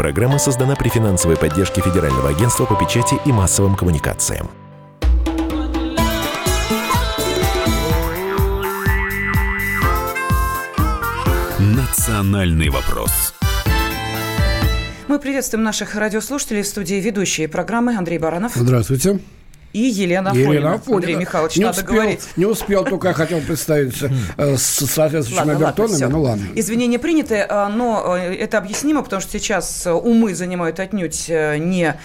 Программа создана при финансовой поддержке Федерального агентства по печати и массовым коммуникациям. «Национальный вопрос». Мы приветствуем наших радиослушателей в студии ведущие программы Андрей Баранов. Здравствуйте. И Елена Афонина. Елена Афонина. Андрей Михайлович, не надо успел, говорить. Не успел, только я хотел представиться э, с соответствующими обертонами, ну ладно. Извинения приняты, а, но э, это объяснимо, потому что сейчас умы занимают отнюдь э, не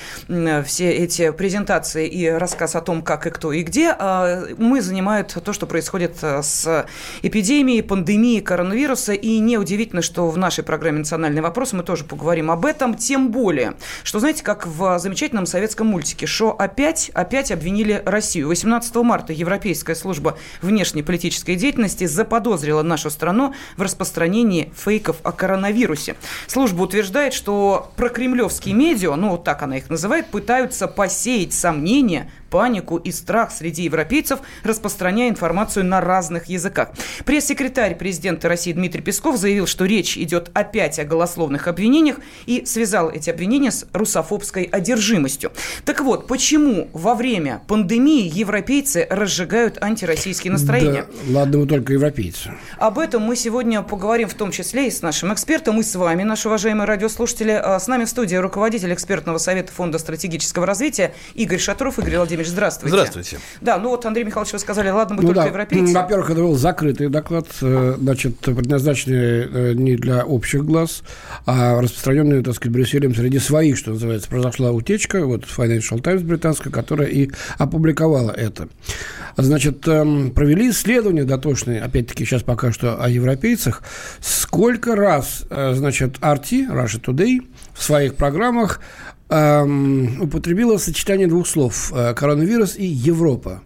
все эти презентации и рассказ о том, как и кто и где. А умы занимают то, что происходит с эпидемией, пандемией коронавируса. И неудивительно, что в нашей программе «Национальный вопрос» мы тоже поговорим об этом. Тем более, что, знаете, как в замечательном советском мультике, что опять, опять обвинили Россию. 18 марта Европейская служба внешней политической деятельности заподозрила нашу страну в распространении фейков о коронавирусе. Служба утверждает, что прокремлевские медиа, ну вот так она их называет, пытаются посеять сомнения панику и страх среди европейцев, распространяя информацию на разных языках. Пресс-секретарь президента России Дмитрий Песков заявил, что речь идет опять о голословных обвинениях и связал эти обвинения с русофобской одержимостью. Так вот, почему во время пандемии европейцы разжигают антироссийские настроения? Да, ладно, вы только европейцы. Об этом мы сегодня поговорим в том числе и с нашим экспертом, и с вами, наши уважаемые радиослушатели. А, с нами в студии руководитель экспертного совета Фонда стратегического развития Игорь Шатров. Игорь Владимирович, Владимирович, здравствуйте. Здравствуйте. Да, ну вот, Андрей Михайлович, вы сказали, ладно, мы ну, только да. европейцы. Во-первых, это был закрытый доклад, э, значит, предназначенный э, не для общих глаз, а распространенный, так сказать, Брюсселем среди своих, что называется. Произошла утечка, вот Financial Times британская, которая и опубликовала это. Значит, эм, провели исследование дотошное, опять-таки, сейчас пока что о европейцах, сколько раз, э, значит, RT, Russia Today, в своих программах эм, употребила сочетание двух слов э, коронавирус и Европа.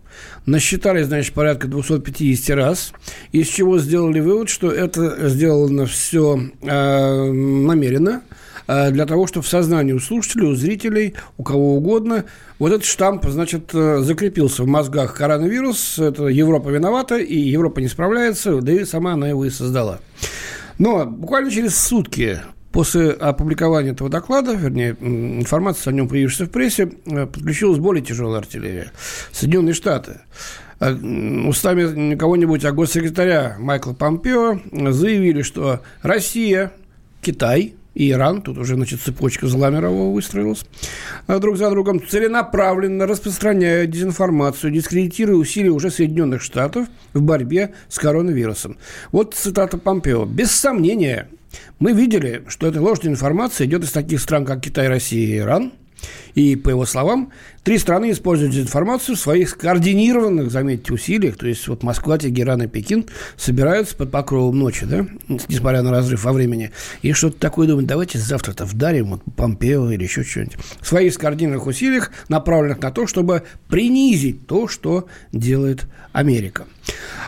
Насчитали, значит, порядка 250 раз, из чего сделали вывод, что это сделано все э, намеренно, э, для того, чтобы в сознании у слушателей, у зрителей, у кого угодно, вот этот штамп, значит, э, закрепился в мозгах коронавирус, это Европа виновата, и Европа не справляется, да и сама она его и создала. Но буквально через сутки После опубликования этого доклада, вернее, информации о нем появившейся в прессе, э, подключилась более тяжелая артиллерия. Соединенные Штаты э, устами кого-нибудь, а госсекретаря Майкла Помпео заявили, что Россия, Китай и Иран, тут уже, значит, цепочка зла мирового выстроилась, э, друг за другом целенаправленно распространяют дезинформацию, дискредитируя усилия уже Соединенных Штатов в борьбе с коронавирусом. Вот цитата Помпео. «Без сомнения, мы видели, что эта ложная информация идет из таких стран, как Китай, Россия и Иран. И, по его словам, три страны используют информацию в своих скоординированных, заметьте, усилиях. То есть, вот Москва, Тегеран и Пекин собираются под покровом ночи, да, несмотря на разрыв во времени. И что-то такое думают, давайте завтра-то вдарим вот Помпео или еще что-нибудь. В своих скоординированных усилиях, направленных на то, чтобы принизить то, что делает Америка.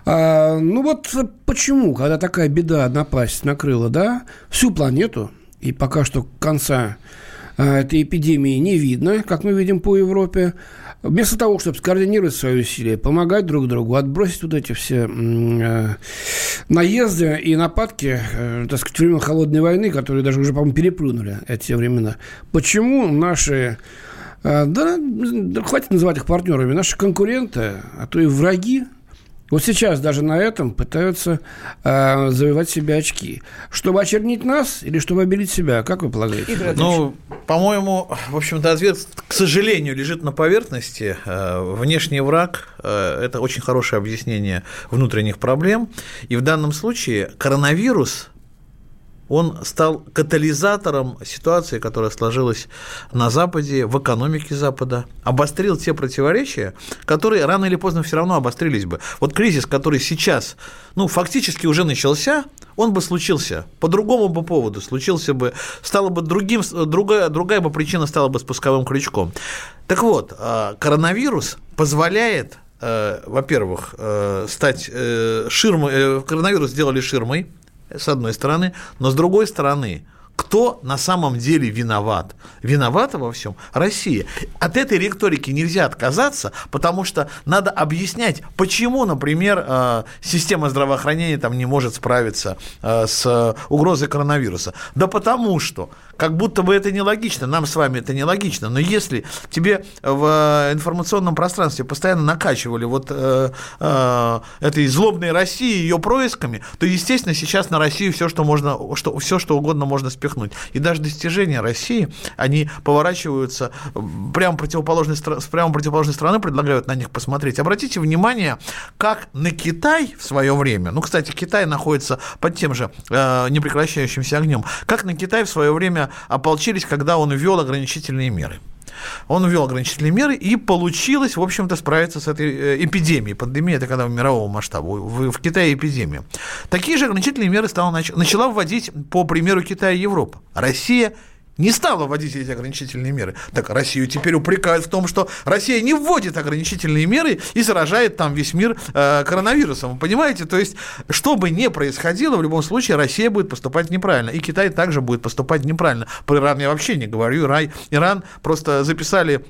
А, ну вот почему, когда такая беда, напасть накрыла, да, всю планету, и пока что конца этой эпидемии не видно, как мы видим по Европе, Вместо того, чтобы скоординировать свои усилия, помогать друг другу, отбросить вот эти все э, наезды и нападки, э, так сказать, времен холодной войны, которые даже уже, по-моему, переплюнули эти времена. Почему наши э, да, да, хватит называть их партнерами. Наши конкуренты, а то и враги, вот сейчас даже на этом пытаются э, завоевать себе очки. Чтобы очернить нас или чтобы обелить себя? Как вы полагаете? Ну, по-моему, в общем-то, ответ, к сожалению, лежит на поверхности. Э, внешний враг э, – это очень хорошее объяснение внутренних проблем. И в данном случае коронавирус он стал катализатором ситуации, которая сложилась на Западе, в экономике Запада, обострил те противоречия, которые рано или поздно все равно обострились бы. Вот кризис, который сейчас, ну, фактически уже начался, он бы случился по другому бы поводу, случился бы, стало бы другим, другая, другая бы причина стала бы спусковым крючком. Так вот, а, коронавирус позволяет э, во-первых, э, стать э, ширмой, коронавирус сделали ширмой, с одной стороны, но с другой стороны, кто на самом деле виноват? Виновата во всем Россия. От этой риторики нельзя отказаться, потому что надо объяснять, почему, например, э, система здравоохранения там не может справиться э, с угрозой коронавируса. Да потому что как будто бы это нелогично, нам с вами это нелогично, но если тебе в информационном пространстве постоянно накачивали вот э, э, этой злобной России ее происками, то, естественно, сейчас на Россию все, что можно, что, все, что угодно можно спихнуть. И даже достижения России, они поворачиваются прямо противоположной, прямо противоположной стороны, предлагают на них посмотреть. Обратите внимание, как на Китай в свое время, ну, кстати, Китай находится под тем же э, непрекращающимся огнем, как на Китай в свое время ополчились, когда он ввел ограничительные меры. Он ввел ограничительные меры, и получилось, в общем-то, справиться с этой э, эпидемией. Пандемия – это когда мирового масштаба. В, в Китае эпидемия. Такие же ограничительные меры стала, начала вводить, по примеру Китая и Европы. Россия не стала вводить эти ограничительные меры. Так Россию теперь упрекают в том, что Россия не вводит ограничительные меры и заражает там весь мир э, коронавирусом. Понимаете? То есть, что бы ни происходило, в любом случае Россия будет поступать неправильно. И Китай также будет поступать неправильно. Про Иран я вообще не говорю. Иран просто записали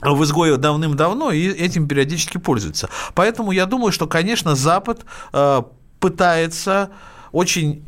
в изгое давным-давно и этим периодически пользуется. Поэтому я думаю, что, конечно, Запад э, пытается очень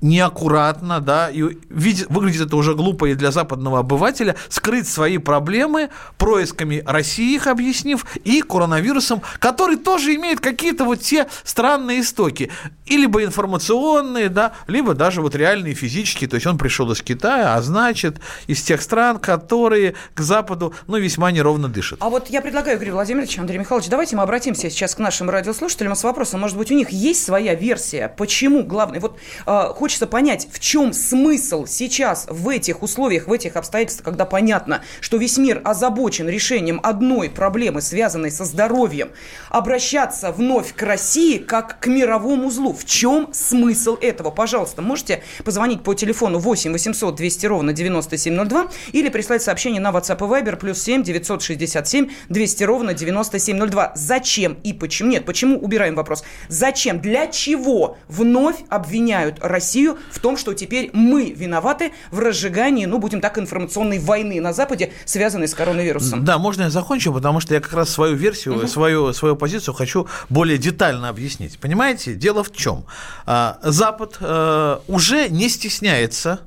неаккуратно, да, и видит, выглядит это уже глупо и для западного обывателя, скрыть свои проблемы происками России, их объяснив, и коронавирусом, который тоже имеет какие-то вот те странные истоки, и либо информационные, да, либо даже вот реальные физические, то есть он пришел из Китая, а значит, из тех стран, которые к Западу, ну, весьма неровно дышат. А вот я предлагаю, Игорь Владимирович, Андрей Михайлович, давайте мы обратимся сейчас к нашим радиослушателям с вопросом, может быть, у них есть своя версия, почему главное, вот э, хочется понять, в чем смысл сейчас в этих условиях, в этих обстоятельствах, когда понятно, что весь мир озабочен решением одной проблемы, связанной со здоровьем, обращаться вновь к России как к мировому злу. В чем смысл этого? Пожалуйста, можете позвонить по телефону 8 800 200 ровно 9702 или прислать сообщение на WhatsApp и Viber плюс 7 967 200 ровно 9702. Зачем и почему? Нет, почему убираем вопрос? Зачем? Для чего вновь обвиняют Россию в том, что теперь мы виноваты в разжигании, ну, будем так, информационной войны на Западе, связанной с коронавирусом. Да, можно я закончу, потому что я как раз свою версию, угу. свою, свою позицию хочу более детально объяснить. Понимаете, дело в чем? А, Запад э, уже не стесняется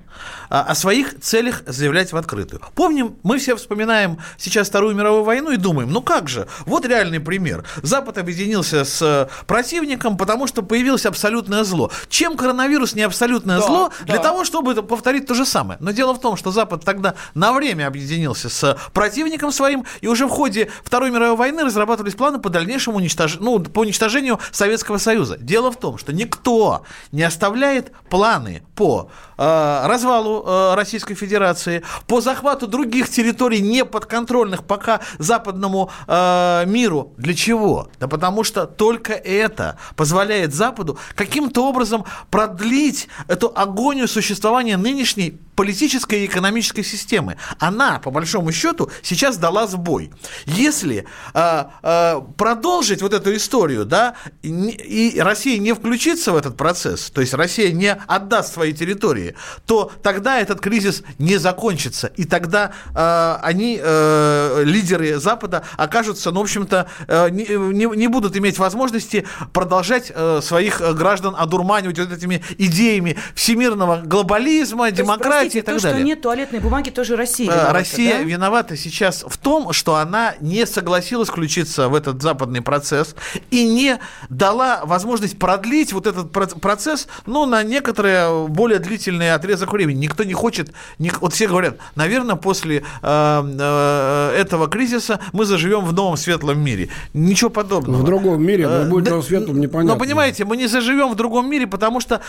о своих целях заявлять в открытую. Помним, мы все вспоминаем сейчас Вторую мировую войну и думаем, ну как же, вот реальный пример. Запад объединился с противником, потому что появилось абсолютное зло. Чем коронавирус не абсолютное да, зло? Да. Для того, чтобы повторить то же самое. Но дело в том, что Запад тогда на время объединился с противником своим, и уже в ходе Второй мировой войны разрабатывались планы по дальнейшему уничтожению, ну, по уничтожению Советского Союза. Дело в том, что никто не оставляет планы по э, развалу э, Российской Федерации, по захвату других территорий, не подконтрольных пока западному э, миру. Для чего? Да потому что только это позволяет Западу каким-то образом продлить эту агонию существования нынешней политической и экономической системы. Она, по большому счету, сейчас дала сбой. Если э, э, продолжить вот эту историю, да, и, и Россия не включится в этот процесс, то есть Россия не отдаст свои территории, то тогда этот кризис не закончится, и тогда э, они, э, лидеры Запада, окажутся, ну, в общем-то, э, не, не, будут иметь возможности продолжать э, своих граждан одурманивать вот этими идеями всемирного глобализма, демократии, демократии и так то, далее. что нет туалетной бумаги, тоже Россия э, виновата, Россия да? виновата сейчас в том, что она не согласилась включиться в этот западный процесс и не дала возможность продлить вот этот процесс, ну, на некоторое более длительный отрезок времени. Никто не хочет, не, вот все говорят, наверное, после э, э, этого кризиса мы заживем в новом светлом мире. Ничего подобного. В другом мире, но э, будет да, светлым, непонятно. Но понимаете, мы не заживем в другом мире, потому что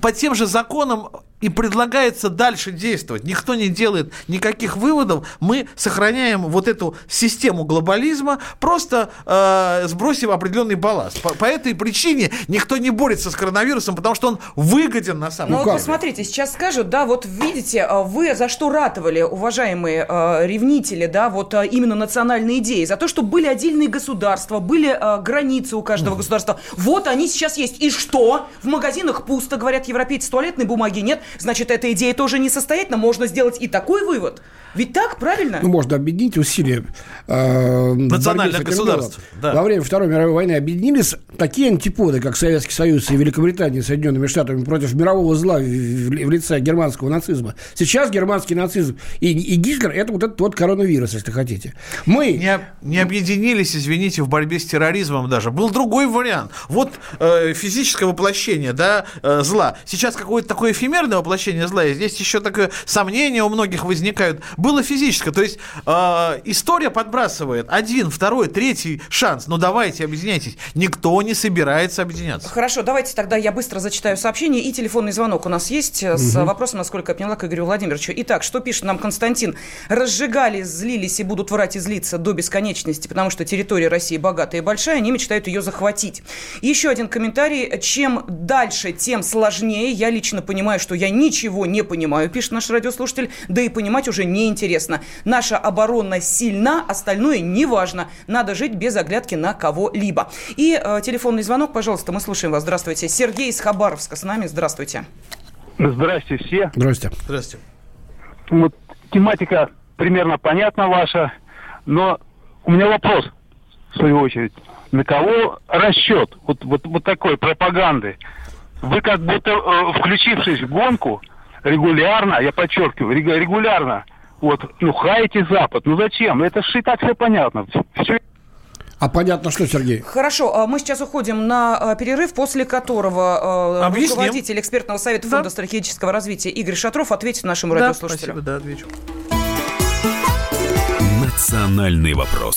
по тем же законам и предлагается дальше действовать. Никто не делает никаких выводов. Мы сохраняем вот эту систему глобализма, просто э, сбросив определенный балласт. По, по этой причине никто не борется с коронавирусом, потому что он выгоден на самом ну, деле. Ну, смотрите, сейчас скажут, да, вот видите, э, вы за что ратовали, уважаемые э, ревнители, да, вот э, именно национальные идеи, за то, что были отдельные государства, были э, границы у каждого mm. государства. Вот они сейчас есть. И что? В магазинах пусто, говорят европейцы, туалетной бумаги нет. Значит, эта идея тоже несостоятельна. Можно сделать и такой вывод. Ведь так, правильно? Ну, можно объединить усилия э, национальных государств. Да. Во время Второй мировой войны объединились такие антиподы, как Советский Союз и Великобритания Соединенными Штатами против мирового зла в, в, в лице германского нацизма. Сейчас германский нацизм и, и Гитлер – это вот этот вот коронавирус, если хотите. Мы... Не, не объединились, извините, в борьбе с терроризмом даже. Был другой вариант. Вот э, физическое воплощение да, э, зла. Сейчас какое-то такое эфемерное воплощение зла. И здесь еще такое сомнение у многих возникают было физическое. То есть э, история подбрасывает один, второй, третий шанс. Ну давайте, объединяйтесь. Никто не собирается объединяться. Хорошо, давайте тогда я быстро зачитаю сообщение. И телефонный звонок у нас есть с угу. вопросом, насколько я поняла, к Игорю Владимировичу. Итак, что пишет нам Константин? Разжигали, злились и будут врать и злиться до бесконечности, потому что территория России богатая и большая, они мечтают ее захватить. Еще один комментарий. Чем дальше, тем сложнее. Я лично понимаю, что я ничего не понимаю, пишет наш радиослушатель, да и понимать уже не интересно. Наша оборона сильна, остальное не важно. Надо жить без оглядки на кого-либо. И э, телефонный звонок, пожалуйста, мы слушаем вас. Здравствуйте. Сергей из Хабаровска с нами. Здравствуйте. Здрасте все. Здравствуйте. Здравствуйте. Вот тематика примерно понятна ваша, но у меня вопрос, в свою очередь. На кого расчет вот, вот, вот такой пропаганды? Вы как будто, э, включившись в гонку, регулярно, я подчеркиваю, регулярно вот, ну, хаете Запад. Ну зачем? Это же и так все понятно. Все а понятно, что, Сергей? Хорошо, а мы сейчас уходим на а, перерыв, после которого а, Объясним. руководитель экспертного совета Фонда да. стратегического развития Игорь Шатров ответит нашему да, радиослушателю. Спасибо, да, отвечу. Национальный вопрос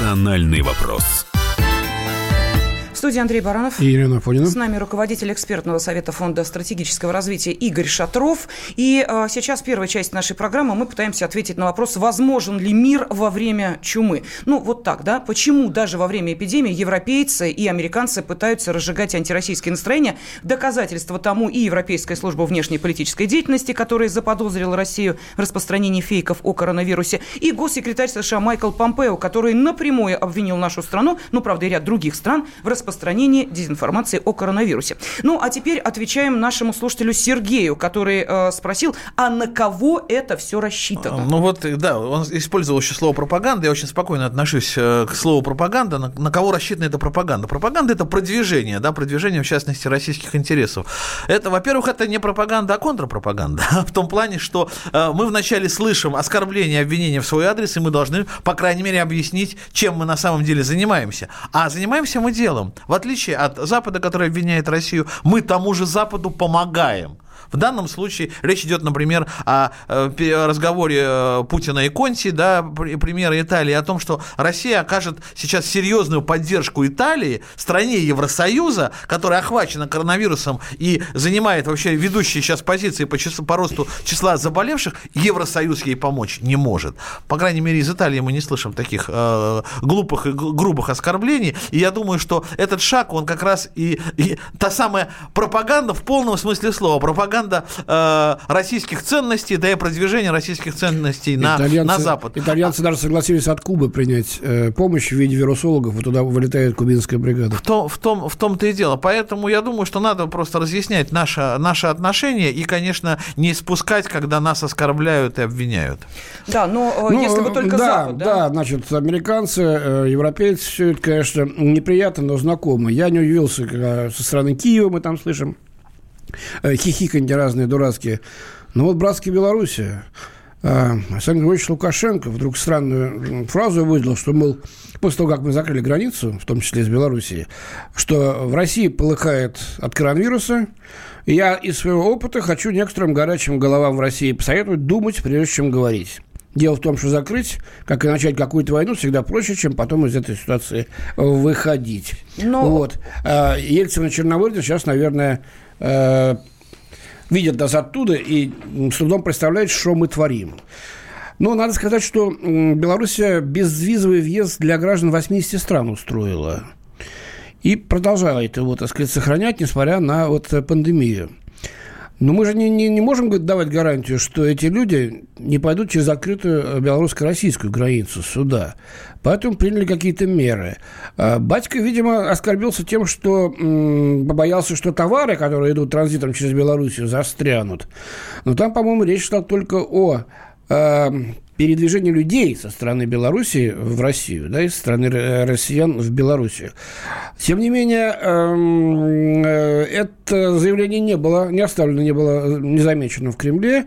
«Национальный вопрос» студии Андрей Баранов. И Елена Афонина. С нами руководитель экспертного совета Фонда стратегического развития Игорь Шатров. И э, сейчас первая часть нашей программы. Мы пытаемся ответить на вопрос, возможен ли мир во время чумы. Ну, вот так, да? Почему даже во время эпидемии европейцы и американцы пытаются разжигать антироссийские настроения? Доказательство тому и Европейская служба внешней политической деятельности, которая заподозрила Россию в распространении фейков о коронавирусе, и госсекретарь США Майкл Помпео, который напрямую обвинил нашу страну, ну, правда, и ряд других стран, в распространении распространении дезинформации о коронавирусе. Ну, а теперь отвечаем нашему слушателю Сергею, который э, спросил, а на кого это все рассчитано? Ну вот, да, он использовал еще слово пропаганда. Я очень спокойно отношусь э, к слову пропаганда. На, на кого рассчитана эта пропаганда? Пропаганда – это продвижение, да, продвижение, в частности, российских интересов. Это, во-первых, это не пропаганда, а контрпропаганда. В том плане, что э, мы вначале слышим оскорбления, обвинения в свой адрес, и мы должны, по крайней мере, объяснить, чем мы на самом деле занимаемся. А занимаемся мы делом. В отличие от Запада, который обвиняет Россию, мы тому же Западу помогаем. В данном случае речь идет, например, о э, разговоре э, Путина и Конти, да, примера Италии, о том, что Россия окажет сейчас серьезную поддержку Италии, стране Евросоюза, которая охвачена коронавирусом и занимает вообще ведущие сейчас позиции по, числу, по росту числа заболевших, Евросоюз ей помочь не может. По крайней мере, из Италии мы не слышим таких э, глупых и грубых оскорблений. И я думаю, что этот шаг, он как раз и, и та самая пропаганда в полном смысле слова, пропаганда пропаганда э, российских ценностей, да и продвижение российских ценностей на, на Запад. Итальянцы даже согласились от Кубы принять э, помощь в виде вирусологов, и туда вылетает кубинская бригада. В, том, в, том, в том-то и дело. Поэтому я думаю, что надо просто разъяснять наше, наше отношение и, конечно, не спускать, когда нас оскорбляют и обвиняют. Да, но э, ну, если бы только да, Запад, да? Да, значит, американцы, э, европейцы, все это, конечно, неприятно, но знакомо. Я не удивился, когда со стороны Киева мы там слышим Э, хихиканье разные дурацкие. Но вот братская Белоруссия, э, Александр Григорьевич Лукашенко вдруг странную фразу выдал, что, мол, после того, как мы закрыли границу, в том числе с Белоруссией, что в России полыхает от коронавируса, я из своего опыта хочу некоторым горячим головам в России посоветовать думать, прежде чем говорить. Дело в том, что закрыть, как и начать какую-то войну, всегда проще, чем потом из этой ситуации выходить. Но... Вот. Э, Ельцин и Черномырдин сейчас, наверное, Э, видят нас оттуда и с трудом представляют, что мы творим. Но надо сказать, что Белоруссия безвизовый въезд для граждан 80 стран устроила. И продолжает его, так сказать, сохранять, несмотря на вот пандемию. Но мы же не, не, не можем давать гарантию, что эти люди не пойдут через закрытую белорусско-российскую границу сюда. Поэтому приняли какие-то меры. А батька, видимо, оскорбился тем, что м, побоялся, что товары, которые идут транзитом через Белоруссию, застрянут. Но там, по-моему, речь шла только о э, передвижение людей со стороны Белоруссии в Россию, да, из страны россиян в Белоруссию. Тем не менее, эм, э, это заявление не было, не оставлено, не было незамечено в Кремле.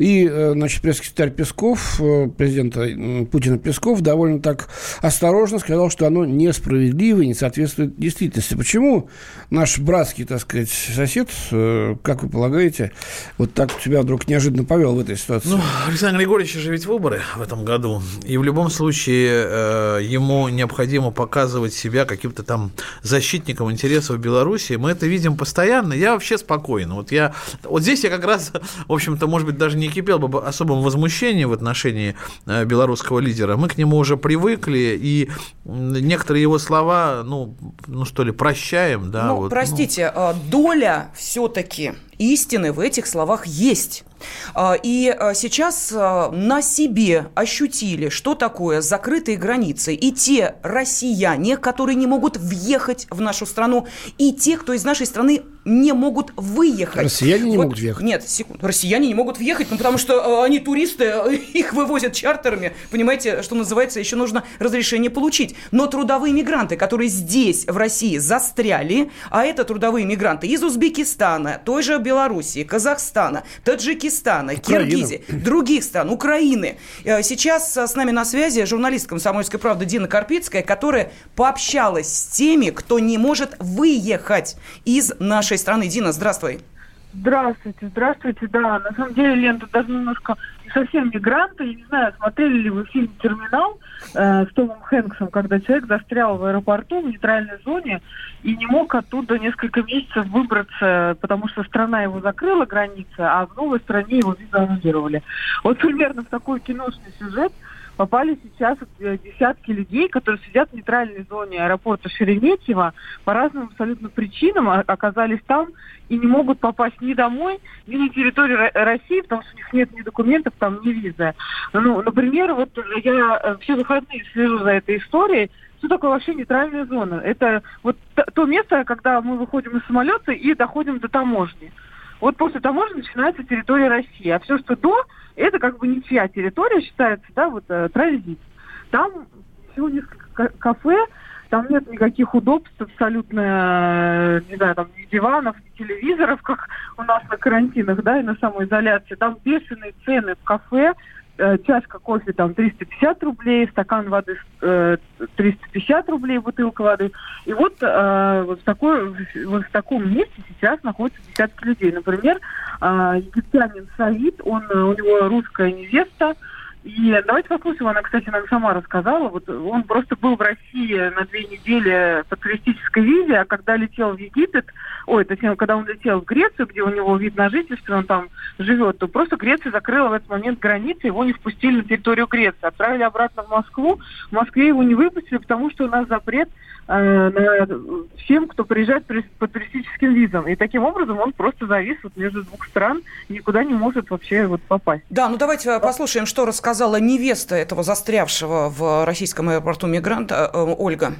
И, э, значит, пресс-секретарь Песков, э, президента Путина Песков, довольно так осторожно сказал, что оно несправедливо и не соответствует действительности. Почему наш братский, так сказать, сосед, э, как вы полагаете, вот так себя вдруг неожиданно повел в этой ситуации? Ну, Александр Григорьевич же ведь выборы в этом году. И в любом случае ему необходимо показывать себя каким-то там защитником интересов Беларуси. Мы это видим постоянно. Я вообще спокоен. Вот я, вот здесь я как раз, в общем-то, может быть, даже не кипел бы особым возмущением в отношении э, белорусского лидера. Мы к нему уже привыкли, и некоторые его слова, ну, ну что ли, прощаем. Да, ну, вот, простите, ну. доля все-таки истины в этих словах есть. А, и а, сейчас а, на себе ощутили, что такое закрытые границы. И те россияне, которые не могут въехать в нашу страну, и те, кто из нашей страны не могут выехать. Россияне не вот, могут въехать? Нет, секунду. Россияне не могут въехать, ну, потому что они туристы, их вывозят чартерами. Понимаете, что называется, еще нужно разрешение получить. Но трудовые мигранты, которые здесь, в России, застряли, а это трудовые мигранты из Узбекистана, той же Белоруссии, Казахстана, Таджикистана, Украина. Киргизии, других стран, Украины. Э, сейчас с нами на связи журналист «Комсомольской правды» Дина Карпицкая, которая пообщалась с теми, кто не может выехать из нашей страны. Дина, здравствуй. Здравствуйте, здравствуйте, да. На самом деле, Лента, даже немножко совсем мигранты. Я не знаю, смотрели ли вы фильм «Терминал» э, с Томом Хэнксом, когда человек застрял в аэропорту в нейтральной зоне и не мог оттуда несколько месяцев выбраться, потому что страна его закрыла границы, а в новой стране его визуализировали. Вот примерно в такой киношный сюжет – попали сейчас э, десятки людей, которые сидят в нейтральной зоне аэропорта Шереметьево по разным абсолютно причинам а, оказались там и не могут попасть ни домой, ни на территорию России, потому что у них нет ни документов, там, ни визы. Ну, например, вот я э, все выходные слежу за этой историей, что такое вообще нейтральная зона? Это вот то место, когда мы выходим из самолета и доходим до таможни. Вот после таможни начинается территория России. А все, что до, это как бы ничья территория считается, да, вот э, транзит. Там всего несколько кафе, там нет никаких удобств абсолютно, э, не знаю, там ни диванов, ни телевизоров, как у нас на карантинах, да, и на самоизоляции. Там бешеные цены в кафе, э, чашка кофе там 350 рублей, стакан воды э, 350 рублей, бутылка воды. И вот, э, вот, в такой, вот в таком месте сейчас находятся десятки людей. Например, э, египтянин Саид, он, у него русская невеста, и давайте послушаем, она, кстати, нам сама рассказала. Вот он просто был в России на две недели по туристической визе, а когда летел в Египет, ой, точнее, когда он летел в Грецию, где у него вид на жительство, он там живет, то просто Греция закрыла в этот момент границы, его не впустили на территорию Греции. Отправили обратно в Москву. В Москве его не выпустили, потому что у нас запрет э, на всем, кто приезжает по туристическим визам. И таким образом он просто завис вот между двух стран, никуда не может вообще вот попасть. Да, ну давайте послушаем, что рассказал сказала невеста этого застрявшего в российском аэропорту мигранта э, Ольга.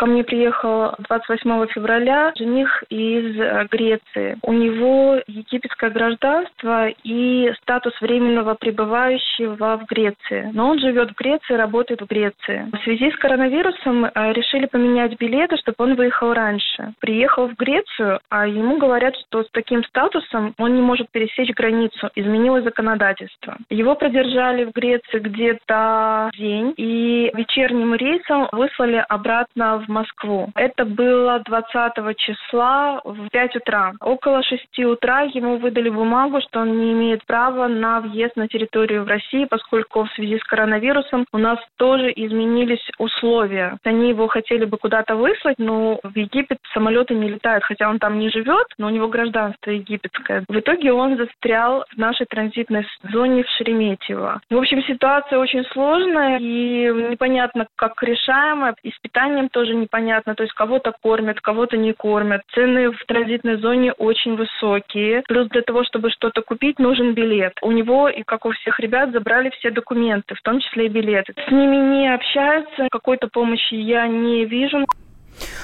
Ко мне приехал 28 февраля жених из э, Греции. У него египетское гражданство и статус временного пребывающего в Греции. Но он живет в Греции, работает в Греции. В связи с коронавирусом э, решили поменять билеты, чтобы он выехал раньше. Приехал в Грецию, а ему говорят, что с таким статусом он не может пересечь границу. Изменилось законодательство. Его продержали в Греции где-то день и вечерним рейсом выслали обратно в Москву. Это было 20 числа в 5 утра. Около 6 утра ему выдали бумагу, что он не имеет права на въезд на территорию в России, поскольку в связи с коронавирусом у нас тоже изменились условия. Они его хотели бы куда-то выслать, но в Египет самолеты не летают, хотя он там не живет, но у него гражданство египетское. В итоге он застрял в нашей транзитной зоне в Шереметьево. В общем, ситуация очень сложная и непонятно, как решаемая. И с питанием тоже непонятно. То есть кого-то кормят, кого-то не кормят. Цены в транзитной зоне очень высокие. Плюс для того, чтобы что-то купить, нужен билет. У него и как у всех ребят забрали все документы, в том числе и билеты. С ними не общаются, какой-то помощи я не вижу.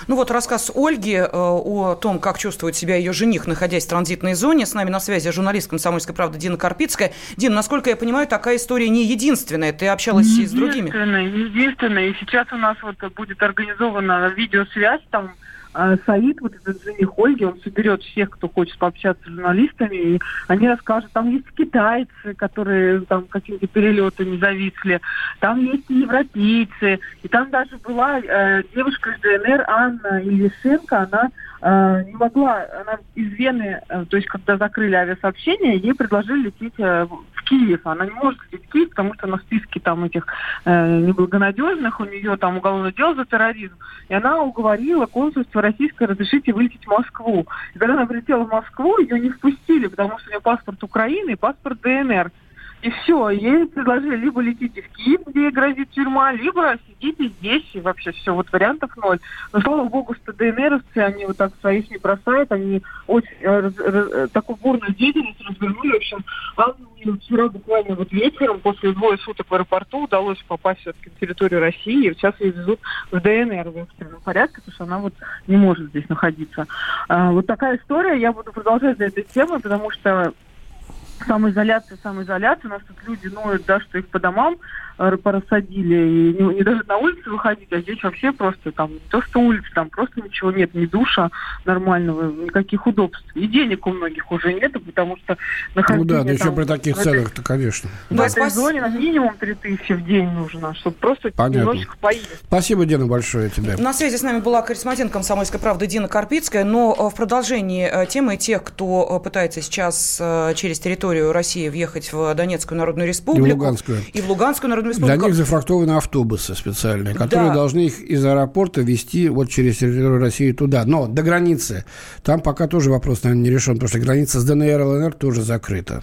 Ну вот рассказ Ольги э, о том, как чувствует себя ее жених, находясь в транзитной зоне. С нами на связи журналист «Комсомольской правды» Дина Карпицкая. Дин, насколько я понимаю, такая история не единственная. Ты общалась и с другими. Единственная, единственная. И сейчас у нас вот будет организована видеосвязь там а Саид, вот этот жених Ольги, он соберет всех, кто хочет пообщаться с журналистами, и они расскажут, там есть китайцы, которые там какими-то перелетами зависли, там есть европейцы, и там даже была э, девушка из ДНР Анна Ильяшенко, она э, не могла, она из Вены, э, то есть когда закрыли авиасообщение, ей предложили лететь э, в Киев. Она не может лететь в Киев, потому что на списке там этих э, неблагонадежных, у нее там уголовное дело за терроризм. И она уговорила консульство российское разрешить ей вылететь в Москву. И когда она прилетела в Москву, ее не впустили, потому что у нее паспорт Украины и паспорт ДНР. И все, ей предложили либо летите в Киев, где ей грозит тюрьма, либо сидите здесь, и вообще все, вот вариантов ноль. Но, слава богу, что ДНРовцы, они вот так своих не бросают, они очень э, раз, раз, э, такую бурную деятельность развернули. В общем, Анне вчера буквально вот вечером, после двое суток в аэропорту, удалось попасть все-таки на территорию России, и сейчас ее везут в ДНР в экстренном порядке, потому что она вот не может здесь находиться. А, вот такая история, я буду продолжать за этой темой, потому что самоизоляция, самоизоляция. У нас тут люди ноют, да, что их по домам порассадили. И не, не даже на улице выходить, а здесь вообще просто там не то, что улица, там просто ничего нет, ни душа нормального, никаких удобств. И денег у многих уже нет, потому что Ну да, да еще при таких ценах-то, конечно. В Да, этой спас- зоне нам минимум 3000 в день нужно, чтобы просто Понятно. немножечко поесть. Спасибо, Дина, большое тебе. На связи с нами была корреспондент «Комсомольской правды» Дина Карпицкая, но э, в продолжении э, темы тех, кто э, пытается сейчас через территорию России въехать в Донецкую Народную Республику. Луганскую. И в Луганскую Народную Для Республику. них зафрахтованы автобусы специальные, которые Да. должны их из аэропорта вести вот через территорию России туда. Но до границы. Там пока тоже вопрос, наверное, не решен, потому что граница с ДНР и ЛНР тоже закрыта.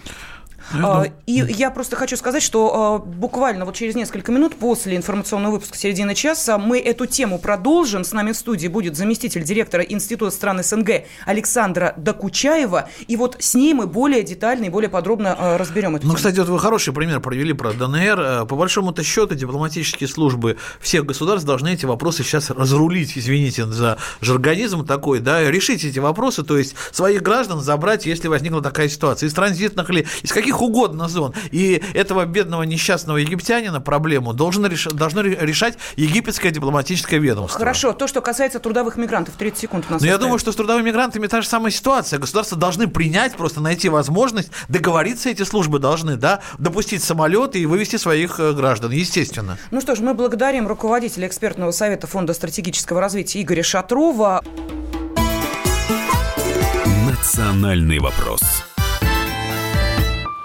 А, И я просто хочу сказать, что а, буквально вот через несколько минут после информационного выпуска середины часа мы эту тему продолжим. С нами в студии будет заместитель директора Института стран СНГ Александра Докучаева. И вот с ней мы более детально и более подробно а, разберем эту Ну, тему. кстати, вот вы хороший пример провели про ДНР. По большому-то счету, дипломатические службы всех государств должны эти вопросы сейчас разрулить, извините за жаргонизм такой, да, решить эти вопросы, то есть своих граждан забрать, если возникла такая ситуация, из транзитных или из каких угодно зон. И этого бедного несчастного египтянина проблему должен реш- должно ре- решать египетское дипломатическое ведомство. Хорошо, то, что касается трудовых мигрантов, 30 секунд у нас Но я остается. думаю, что с трудовыми мигрантами та же самая ситуация. Государства должны принять, просто найти возможность, договориться эти службы должны, да, допустить самолеты и вывести своих э, граждан, естественно. Ну что ж, мы благодарим руководителя экспертного совета Фонда стратегического развития Игоря Шатрова. «Национальный вопрос».